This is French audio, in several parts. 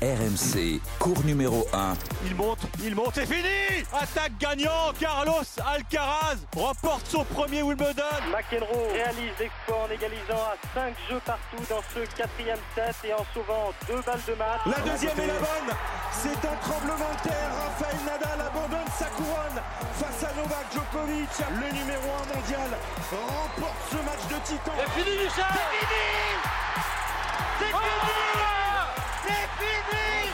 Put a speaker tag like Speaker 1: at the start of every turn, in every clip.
Speaker 1: RMC, cours numéro 1.
Speaker 2: Il monte, il monte, c'est fini Attaque gagnant, Carlos Alcaraz remporte son premier Wimbledon.
Speaker 3: McEnroe réalise l'exploit en égalisant à 5 jeux partout dans ce quatrième set et en sauvant deux balles de match.
Speaker 2: La deuxième est la bonne, c'est un tremblement de terre. Rafael Nadal abandonne sa couronne face à Novak Djokovic, le numéro 1 mondial, remporte ce match de titan.
Speaker 4: C'est fini, Michel C'est fini C'est fini C'est fini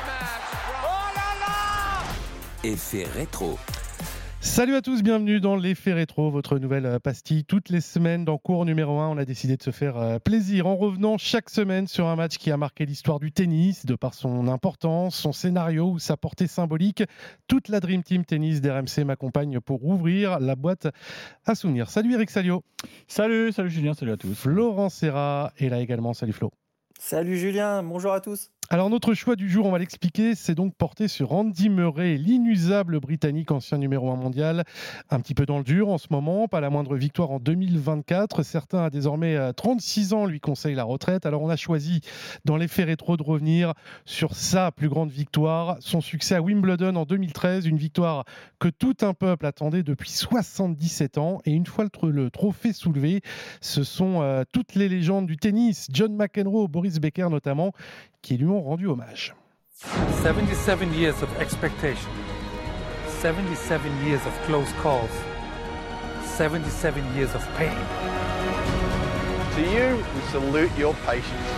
Speaker 4: Oh là là
Speaker 1: Effet rétro.
Speaker 5: Salut à tous, bienvenue dans l'effet rétro, votre nouvelle euh, pastille. Toutes les semaines, dans cours numéro 1, on a décidé de se faire euh, plaisir en revenant chaque semaine sur un match qui a marqué l'histoire du tennis, de par son importance, son scénario ou sa portée symbolique. Toute la Dream Team Tennis d'RMC m'accompagne pour ouvrir la boîte à souvenirs. Salut Eric Salio.
Speaker 6: Salut, salut Julien, salut à tous.
Speaker 5: Florent Serra est là également. Salut Flo.
Speaker 7: Salut Julien, bonjour à tous.
Speaker 5: Alors notre choix du jour, on va l'expliquer, c'est donc porté sur Andy Murray, l'inusable Britannique, ancien numéro 1 mondial, un petit peu dans le dur en ce moment, pas la moindre victoire en 2024. Certains à désormais 36 ans lui conseillent la retraite. Alors on a choisi dans l'effet rétro de revenir sur sa plus grande victoire, son succès à Wimbledon en 2013, une victoire que tout un peuple attendait depuis 77 ans. Et une fois le, trophée soulevé, ce sont euh, toutes les légendes du tennis, John McEnroe, Boris Becker notamment, qui lui ont rendu hommage.
Speaker 8: 77 years of expectation, 77 years of close calls, 77 years of pain.
Speaker 9: To you, we salute your patience.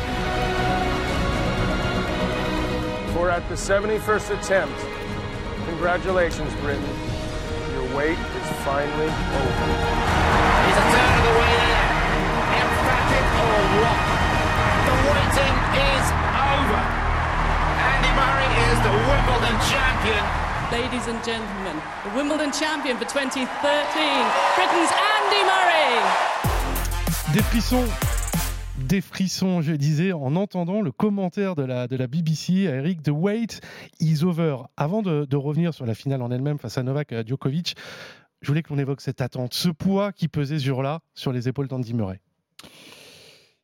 Speaker 10: For at the 71st attempt, congratulations, Britain. Your wait is finally over.
Speaker 4: It's a turn of the way in. Emphatic or what? The waiting is over. Andy Murray is the Wimbledon champion.
Speaker 11: Ladies and gentlemen, the Wimbledon champion for 2013, Britain's Andy Murray.
Speaker 5: Des frissons des frissons, je disais, en entendant le commentaire de la, de la BBC à Eric The Wait is over. Avant de, de, revenir sur la finale en elle-même face à Novak Djokovic, je voulais qu'on évoque cette attente, ce poids qui pesait ce jour-là sur les épaules d'Andy Murray.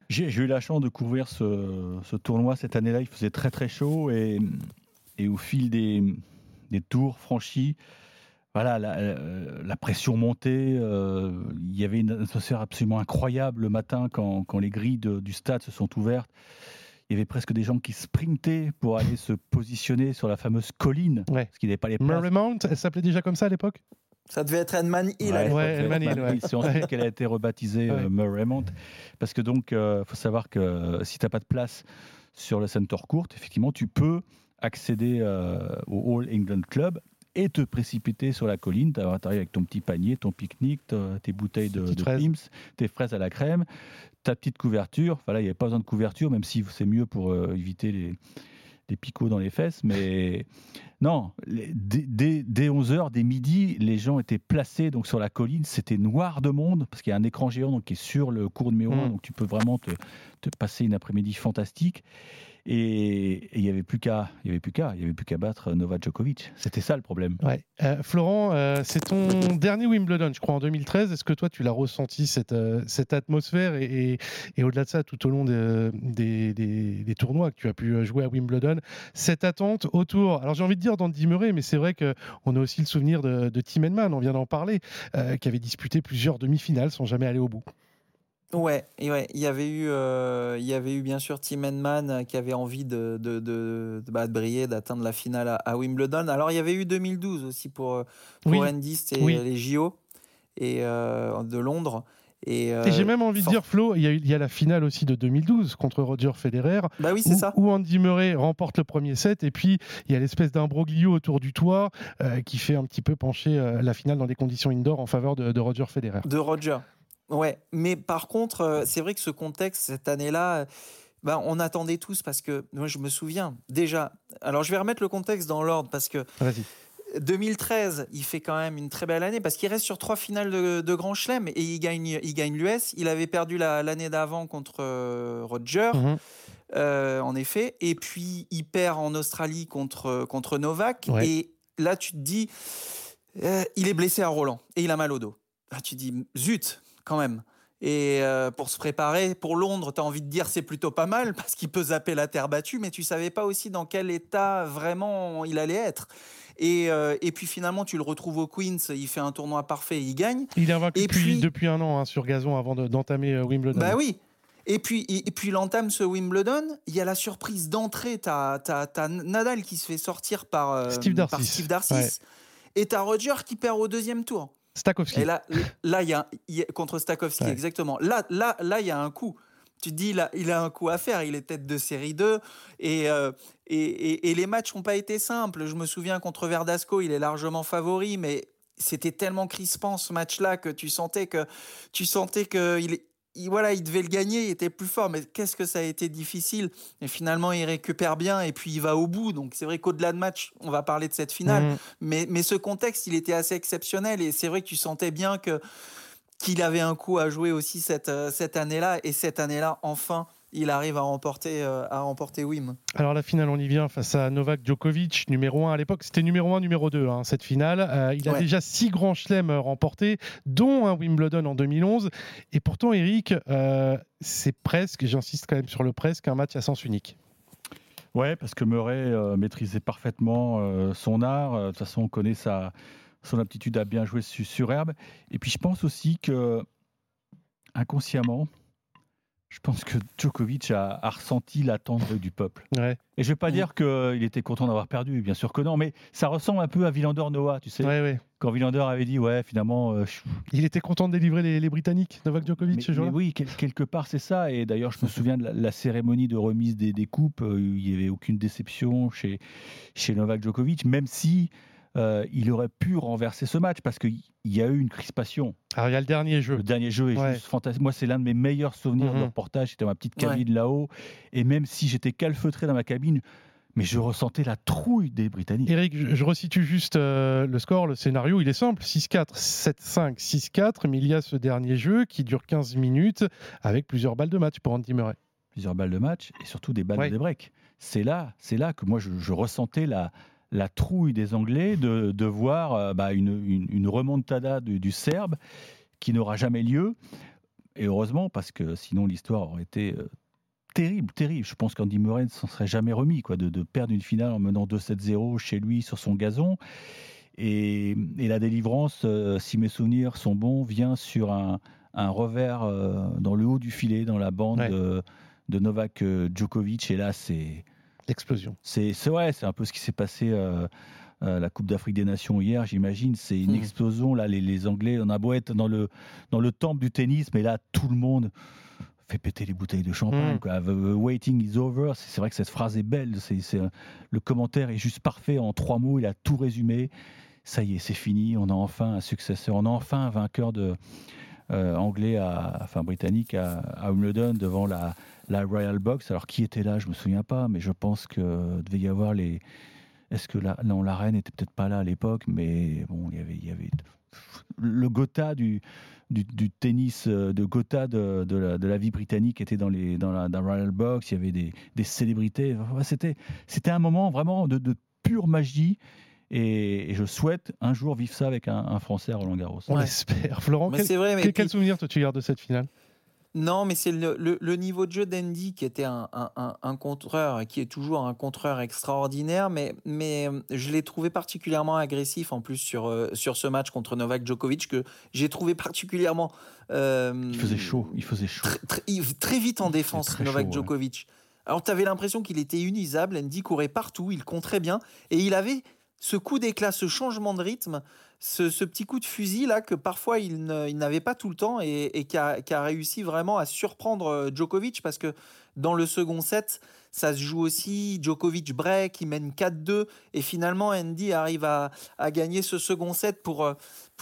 Speaker 6: J'ai eu la chance de couvrir ce, ce tournoi cette année-là. Il faisait très très chaud et, et au fil des, des tours franchis, voilà, la, la, pression montait. Euh, il y avait une atmosphère absolument incroyable le matin quand, quand les grilles de, du stade se sont ouvertes. Il y avait presque des gens qui sprintaient pour aller se positionner sur la fameuse colline,
Speaker 5: ouais.
Speaker 6: parce qu'il n'y avait pas les places.
Speaker 5: Murray Mount, elle s'appelait déjà comme ça à l'époque?
Speaker 7: Ça devait être Edman Hill.
Speaker 5: Ouais, ouais, Edman Hill. Ouais.
Speaker 6: C'est ensuite qu'elle a été rebaptisée ouais. euh, Murray Mount, parce que donc, il euh, faut savoir que euh, si tu n'as pas de place sur le center court, effectivement, tu peux accéder euh, au All England Club et te précipiter sur la colline. Tu arrives avec ton petit panier, ton pique-nique, tes bouteilles de, de Pims, tes fraises à la crème, ta petite couverture. Voilà, il n'y avait pas besoin de couverture, même si c'est mieux pour euh, éviter les, les, picots dans les fesses. Mais non, les, dès, dès, 11h, dès midi, les gens étaient placés donc, sur la colline. C'était noir de monde, parce qu'il y a un écran géant donc, qui est sur le cours numéro 1, mmh. donc tu peux vraiment te, te passer une après-midi fantastique. Et il n'y avait plus qu'à, il y avait plus qu'à, il y avait plus qu'à battre Novak Djokovic. C'était ça le problème.
Speaker 5: Ouais. Euh, Florent, euh, c'est ton dernier Wimbledon, je crois, en 2013. Est-ce que toi, tu l'as ressenti cette, euh, atmosphère et, au-delà de ça, tout au long de, des, tournois que tu as pu jouer à Wimbledon, cette attente autour. Alors j'ai envie de dire d'Andy Murray, mais c'est vrai que on a aussi le souvenir de, de Tim Henman, on vient d'en parler, qui avait disputé plusieurs demi-finales sans jamais aller au bout.
Speaker 7: Ouais, ouais, il y avait eu, euh, il y avait eu bien sûr Tim Henman qui avait envie de, de, de, de, bah, de briller, d'atteindre la finale à, à, Wimbledon. Alors il y avait eu 2012 aussi pour pour
Speaker 5: oui.
Speaker 7: Andy, c'était
Speaker 5: oui.
Speaker 7: les JO et euh, de Londres. Et, euh,
Speaker 5: et j'ai même envie de dire, Flo, il y, y, a, la finale aussi de 2012 contre Roger Federer.
Speaker 7: Bah oui, c'est ça.
Speaker 5: Où Andy Murray remporte le premier set, et puis il y a l'espèce d'imbroglio autour du toit euh, qui fait un petit peu pencher euh, la finale dans des conditions indoor en faveur de, de Roger Federer.
Speaker 7: De Roger. Ouais, mais par contre, euh, c'est vrai que ce contexte, cette année-là, ben, on attendait tous parce que moi je me souviens déjà. Alors je vais remettre le contexte dans l'ordre parce que
Speaker 5: Vas-y.
Speaker 7: 2013, il fait quand même une très belle année parce qu'il reste sur trois finales de, de Grand Chelem et il gagne, il gagne l'US. Il avait perdu la- l'année d'avant contre euh, Roger,
Speaker 5: Mhm.
Speaker 7: euh, en effet. Et puis il perd en Australie contre, contre Novak.
Speaker 5: Ouais.
Speaker 7: Et là, tu te dis, euh, il est blessé à Roland et il a mal au dos. Là, tu te dis, zut, quand même. Et euh, pour se préparer pour Londres, tu as envie de dire c'est plutôt pas mal parce qu'il peut zapper la terre battue, mais tu savais pas aussi dans quel état vraiment il allait être. Et, euh, et puis finalement, tu le retrouves au Queens, il fait un tournoi parfait, il gagne.
Speaker 5: Il est invaincu
Speaker 7: Et
Speaker 5: depuis,
Speaker 7: puis-
Speaker 5: depuis un an hein, sur gazon avant de- d'entamer euh, Wimbledon.
Speaker 7: Bah oui. Et puis, et, puis il entame ce Wimbledon. Il y a la surprise d'entrée. Tu as, Nadal qui se fait sortir par euh,
Speaker 5: Steve
Speaker 7: par
Speaker 5: Darcis.
Speaker 7: Steve Darcis.
Speaker 5: Ouais.
Speaker 7: Et tu as Roger qui perd au deuxième tour.
Speaker 5: Stakowski.
Speaker 7: Et là, là, il y a, il y a- contre Stakowski,
Speaker 5: Ouais.
Speaker 7: exactement. Là, là, là, il y a un coup. Tu te dis, il a, il a un coup à faire. Il est tête de série 2. Et, euh, et, et- et les matchs n'ont pas été simples. Je me souviens contre Verdasco, il est largement favori, mais c'était tellement crispant ce match-là que tu sentais que tu sentais que il, est- il- voilà, il devait le gagner, il était plus fort. Mais qu'est-ce que ça a été difficile? Et finalement, il récupère bien et puis il va au bout. Donc c'est vrai qu'au-delà de match, on va parler de cette finale.
Speaker 5: Mhm.
Speaker 7: Mais, mais ce contexte, il était assez exceptionnel et c'est vrai que tu sentais bien que qu'il avait un coup à jouer aussi cette, euh, cette année-là. Et cette année-là, enfin, il arrive à remporter, euh, à remporter Wim.
Speaker 5: Alors la finale, on y vient face à Novak Djokovic, numéro 1 à l'époque. C'était numéro 1, numéro 2, hein, cette finale. Euh, il a
Speaker 7: Ouais.
Speaker 5: déjà six grands chelems euh, remportés, dont un Wimbledon en 2011. Et pourtant, Eric, euh, c'est presque, j'insiste quand même sur le presque, un match à sens unique.
Speaker 6: Ouais, parce que Murray euh, maîtrisait parfaitement euh, son art. Euh, De toute façon, on connaît sa, son aptitude à bien jouer su- sur herbe. Et puis, je pense aussi que, inconsciemment, je pense que Djokovic a, a ressenti l'attente du peuple.
Speaker 5: Ouais.
Speaker 6: Et je ne vais pas
Speaker 7: Mm.
Speaker 6: dire qu'il était content d'avoir perdu, bien sûr que non, mais ça ressemble un peu à Villander Noah, tu sais.
Speaker 5: Ouais.
Speaker 6: Quand Villander avait dit, ouais, finalement, euh, je-
Speaker 5: Il était content de délivrer les, les Britanniques, Novak Djokovic,
Speaker 6: mais,
Speaker 5: ce jour-là
Speaker 6: oui, quel- quelque part, c'est ça. Et d'ailleurs, je me souviens de la, la cérémonie de remise des, des coupes. euh, il n'y avait aucune déception chez, chez Novak Djokovic, même si euh, il aurait pu renverser ce match parce qu'il y a eu une crispation.
Speaker 5: Alors il y a le dernier jeu.
Speaker 6: Le dernier jeu est
Speaker 5: Ouais.
Speaker 6: juste fantastique. Moi, c'est l'un de mes meilleurs souvenirs
Speaker 5: Mhm.
Speaker 6: de reportage. C'était ma petite
Speaker 7: Ouais.
Speaker 6: cabine là-haut. Et même si j'étais calfeutré dans ma cabine, mais je ressentais la trouille des Britanniques.
Speaker 5: Eric, je, je resitue juste euh, le score, le scénario, il est simple 6-4, 7-5, 6-4, mais il y a ce dernier jeu qui dure 15 minutes avec plusieurs balles de match pour Andy Murray.
Speaker 6: plusieurs balles de match et surtout des balles
Speaker 5: Ouais.
Speaker 6: de break. C'est là, c'est là que moi je, je ressentais la, la trouille des Anglais de, de voir euh, bah, une, une, une remontada du, du Serbe qui n'aura jamais lieu. Et heureusement, parce que sinon l'histoire aurait été euh, terrible, terrible. Je pense qu'Andy Murray ne s'en serait jamais remis, quoi, de, de perdre une finale en menant 2-7-0 chez lui sur son gazon. Et, et la délivrance, euh, si mes souvenirs sont bons, vient sur un, un revers euh, dans le haut du filet, dans la bande
Speaker 5: Ouais.
Speaker 6: de, de Novak Djokovic. Et là, c'est
Speaker 5: L'explosion.
Speaker 6: c'est ouais, c'est un peu ce qui s'est passé euh, à la Coupe d'Afrique des Nations hier, j'imagine. C'est une
Speaker 7: Mhm.
Speaker 6: explosion. Là, les, les Anglais, on a beau être dans le, dans le temple du tennis, mais là, tout le monde fait péter les bouteilles de champagne. Quoi. The waiting is over. C'est vrai que cette phrase est belle. C'est euh, le commentaire est juste parfait en trois mots. Il a tout résumé. Ça y est, c'est fini. On a enfin un successeur. On a enfin un vainqueur de, euh, anglais, à, enfin britannique à, Wimbledon devant la, la Royal Box. Alors qui était là Je me souviens pas, mais je pense que devait y avoir les. Est-ce que la, non, la reine était peut-être pas là à l'époque, mais bon, il y avait, y avait le Gotha du, du, tennis, euh, de Gotha de, de, la, vie britannique était dans, les, dans, la, Royal Box. Il y avait des, des célébrités. C'était, c'était un moment vraiment de, de pure magie. Et, et je souhaite un jour vivre ça avec un, un Français à Roland Garros.
Speaker 5: On espère. Florent,
Speaker 7: Mais
Speaker 5: quel,
Speaker 7: c'est vrai, mais
Speaker 5: quel- quel
Speaker 7: puis-
Speaker 5: souvenir toi, tu gardes de cette finale?
Speaker 7: Non, mais c'est le, le- le niveau de jeu d'Andy qui était un, un, un- contreur et qui est toujours un contreur extraordinaire, mais, mais euh, je l'ai trouvé particulièrement agressif en plus sur, euh, sur ce match contre Novak Djokovic que j'ai trouvé particulièrement. euh,
Speaker 6: Il faisait chaud, il faisait chaud.
Speaker 7: très, vite en défense, Novak
Speaker 6: chaud, ouais.
Speaker 7: Djokovic. Alors, tu avais l'impression qu'il était unisable. Andy courait partout, il comptait bien. Et il avait ce coup d'éclat, ce changement de rythme, ce, petit coup de fusil là que parfois il n'avait pas tout le temps et, qui, a, réussi vraiment à surprendre euh, Djokovic parce que dans le second set, ça se joue aussi. Djokovic break, il mène 4-2 et finalement Andy arrive à, gagner ce second set pour. euh,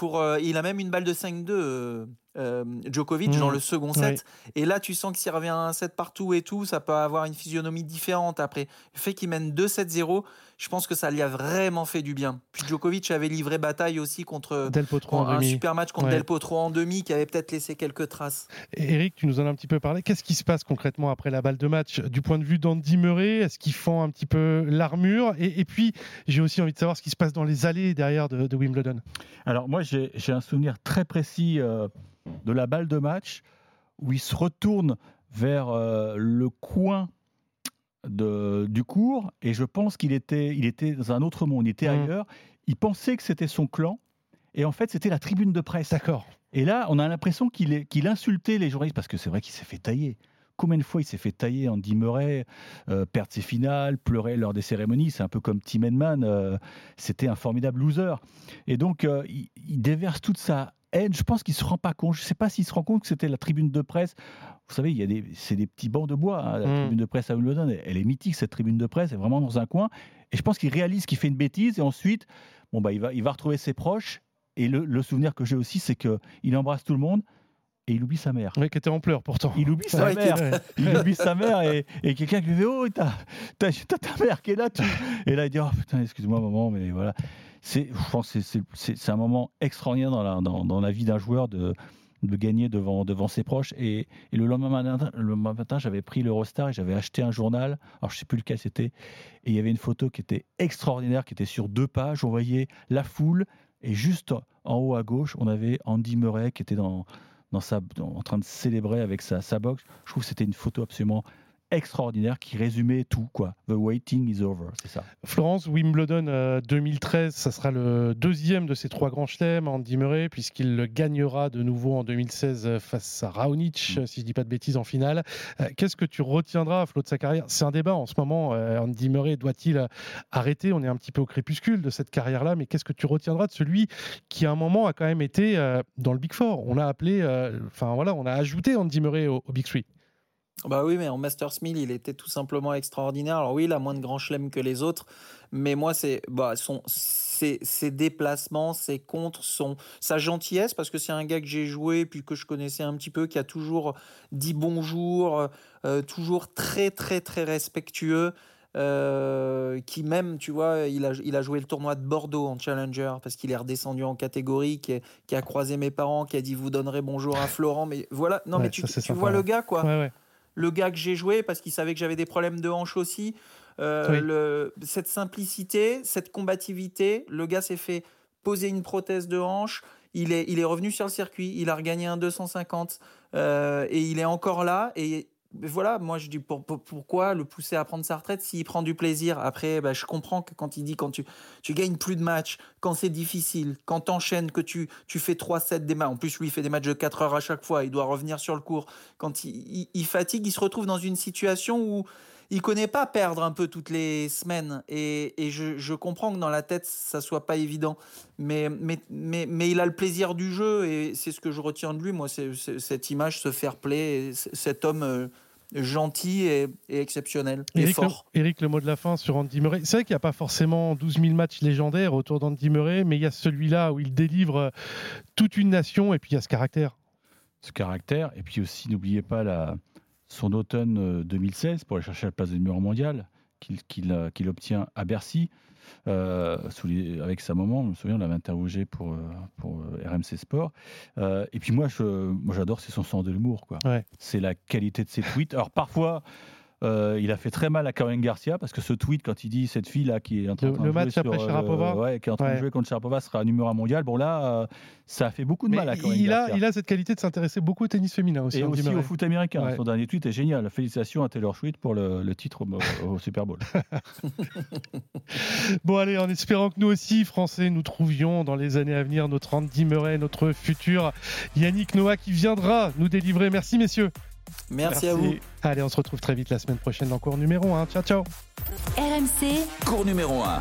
Speaker 7: euh, il a même une balle de 5-2, euh, Djokovic
Speaker 5: Mmh.
Speaker 7: dans le second set. Et là, tu sens que s'il revient à un set partout et tout, ça peut avoir une physionomie différente après. Le fait qu'il mène 2-7-0, je pense que ça lui a vraiment fait du bien. Puis Djokovic avait livré bataille aussi contre
Speaker 5: Del Potro en
Speaker 7: un
Speaker 5: demi.
Speaker 7: super match contre
Speaker 5: Ouais.
Speaker 7: Del Potro en demi qui avait peut-être laissé quelques traces.
Speaker 5: Et Eric, tu nous en as un petit peu parlé. Qu'est-ce qui se passe concrètement après la balle de match? Du point de vue d'Andy Murray, est-ce qu'il fend un petit peu l'armure? Et, et puis, j'ai aussi envie de savoir ce qui se passe dans les allées derrière de, de Wimbledon.
Speaker 6: Alors moi j'ai j'ai un souvenir très précis euh, de la balle de match où il se retourne vers euh, le coin de- du cours et je pense qu'il était, il était dans un autre monde, il était
Speaker 5: Mhm.
Speaker 6: ailleurs. Il pensait que c'était son clan et en fait c'était la tribune de presse.
Speaker 5: D'accord.
Speaker 6: Et là on a l'impression qu'il est- qu'il insultait les journalistes parce que c'est vrai qu'il s'est fait tailler. Combien de fois il s'est fait tailler Andy Murray, euh, perdre ses finales, pleurer lors des cérémonies. C'est un peu comme Tim Henman. euh, C'était un formidable loser. Et donc, euh, il, il déverse toute sa haine. Je pense qu'il se rend pas compte. Je ne sais pas s'il se rend compte que c'était la tribune de presse. Vous savez, il y a des, c'est des petits bancs de bois. hein, la
Speaker 5: Mm.
Speaker 6: tribune de presse à Wimbledon, elle, elle est mythique cette tribune de presse. Elle est vraiment dans un coin. Et je pense qu'il réalise qu'il fait une bêtise. Et ensuite, bon bah, il va, il va retrouver ses proches. Et le, le souvenir que j'ai aussi, c'est que il embrasse tout le monde. Et il oublie sa mère.
Speaker 5: Oui, qui était en pleurs pourtant.
Speaker 6: Il oublie sa
Speaker 5: Ouais,
Speaker 6: mère. Il oublie sa mère et, et quelqu'un qui lui fait Oh, t'as, t'as- t'as ta mère qui est là. tu- Et là, il dit Oh putain, excuse-moi, maman, mais voilà. C'est, je pense c'est, un moment extraordinaire dans la, dans, dans la vie d'un joueur de, de gagner devant, devant ses proches. Et, et le lendemain matin, le matin, j'avais pris l'Eurostar et j'avais acheté un journal. Alors, je sais plus lequel c'était. Et il y avait une photo qui était extraordinaire, qui était sur deux pages. On voyait la foule. Et juste en haut à gauche, on avait Andy Murray qui était dans, dans sa, en train de célébrer avec sa, sa boxe. Je trouve que c'était une photo absolument extraordinaire qui résumait tout. quoi. The waiting is over, c'est ça.
Speaker 5: Florence, Wimbledon euh, 2013, ça sera le deuxième de ces trois grands chelems, Andy Murray, puisqu'il le gagnera de nouveau en 2016 euh, face à Raonic,
Speaker 6: Mm.
Speaker 5: euh, si je dis pas de bêtises, en finale. Euh, Qu'est-ce que tu retiendras, Flo, de sa carrière? C'est un débat en ce moment. euh, Andy Murray doit-il euh, arrêter? On est un petit peu au crépuscule de cette carrière-là, mais qu'est-ce que tu retiendras de celui qui, à un moment, a quand même été euh, dans le Big Four? On a appelé, euh, enfin voilà, on a ajouté Andy Murray au, au Big Three.
Speaker 7: Bah oui, mais en Masters 1000, il était tout simplement extraordinaire. Alors oui, il a moins de grands chelems que les autres, mais moi, c'est bah, son, ses, ses déplacements, ses contres, son, sa gentillesse, parce que c'est un gars que j'ai joué, puis que je connaissais un petit peu, qui a toujours dit bonjour, euh, toujours très, très, très respectueux. euh, qui même, tu vois, il a, il a joué le tournoi de Bordeaux en Challenger parce qu'il est redescendu en catégorie, qui, est- qui a croisé mes parents, qui a dit vous donnerez bonjour à Florent. Mais voilà, non,
Speaker 5: Ouais,
Speaker 7: mais tu,
Speaker 5: ça,
Speaker 7: tu
Speaker 5: sympa,
Speaker 7: vois
Speaker 5: ouais.
Speaker 7: le gars, quoi
Speaker 5: ouais.
Speaker 7: Le gars que j'ai joué parce qu'il savait que j'avais des problèmes de hanche aussi. Euh,
Speaker 5: Oui.
Speaker 7: le- cette simplicité, cette combativité, le gars s'est fait poser une prothèse de hanche. Il est, il est revenu sur le circuit, il a regagné un 250 euh, et il est encore là. Et voilà, moi je dis pour- pour- pourquoi le pousser à prendre sa retraite s'il prend du plaisir? Après, bah, je comprends que quand il dit quand tu, tu gagnes plus de matchs, quand c'est difficile, quand t'enchaînes, que tu, tu fais 3-7 des matchs. En plus, lui, il fait des matchs de 4 heures à chaque fois, il doit revenir sur le cours. Quand il, il- il fatigue, il se retrouve dans une situation où il connaît pas perdre un peu toutes les semaines. Et, et je, je comprends que dans la tête, ça soit pas évident. Mais, mais, mais, mais il a le plaisir du jeu et c'est ce que je retiens de lui, moi, c'est cette image, ce fair play, cet homme euh, gentil et, et exceptionnel et
Speaker 5: Eric le,
Speaker 7: fort.
Speaker 5: Eric, le mot de la fin sur Andy Murray. C'est vrai qu'il n'y a pas forcément 12 000 matchs légendaires autour d'Andy Murray, mais il y a celui-là où il délivre euh, toute une nation et puis il y a ce caractère.
Speaker 6: Ce caractère. Et puis aussi, n'oubliez pas la, son automne euh, 2016 pour aller chercher la place de numéro mondial qu'il euh, qu'il obtient à Bercy. euh, sous les- avec sa maman, je me souviens, on l'avait interrogé pour, euh, pour euh, RMC Sport. Euh, et puis moi, j'adore, c'est son sens de l'humour. quoi.
Speaker 5: Ouais.
Speaker 6: C'est la qualité de ses tweets. Alors parfois, euh, il a fait très mal à Caroline Garcia parce que ce tweet, quand il dit cette fille-là qui est en train,
Speaker 5: Le-
Speaker 6: de jouer
Speaker 5: match après
Speaker 6: sur, euh, ouais, qui est en train
Speaker 5: Ouais.
Speaker 6: de jouer contre Sharapova sera numéro un mondial. Bon là, euh, ça a fait beaucoup de
Speaker 5: Mais
Speaker 6: mal à
Speaker 5: il, a,
Speaker 6: Garcia.
Speaker 5: il a cette qualité de s'intéresser beaucoup au tennis féminin aussi.
Speaker 6: Et
Speaker 5: Andy
Speaker 6: aussi au foot américain.
Speaker 5: Ouais.
Speaker 6: Son dernier tweet est génial. Félicitations à Taylor Swift pour le, le titre au, au Super Bowl.
Speaker 5: Bon, allez, en espérant que nous aussi, Français, nous trouvions dans les années à venir notre Andy Murray, notre futur Yannick Noah qui viendra nous délivrer. Merci, messieurs.
Speaker 7: Merci, à vous.
Speaker 5: Allez, on se retrouve très vite la semaine prochaine dans cours numéro 1. Ciao, ciao.
Speaker 1: RMC, cours numéro 1.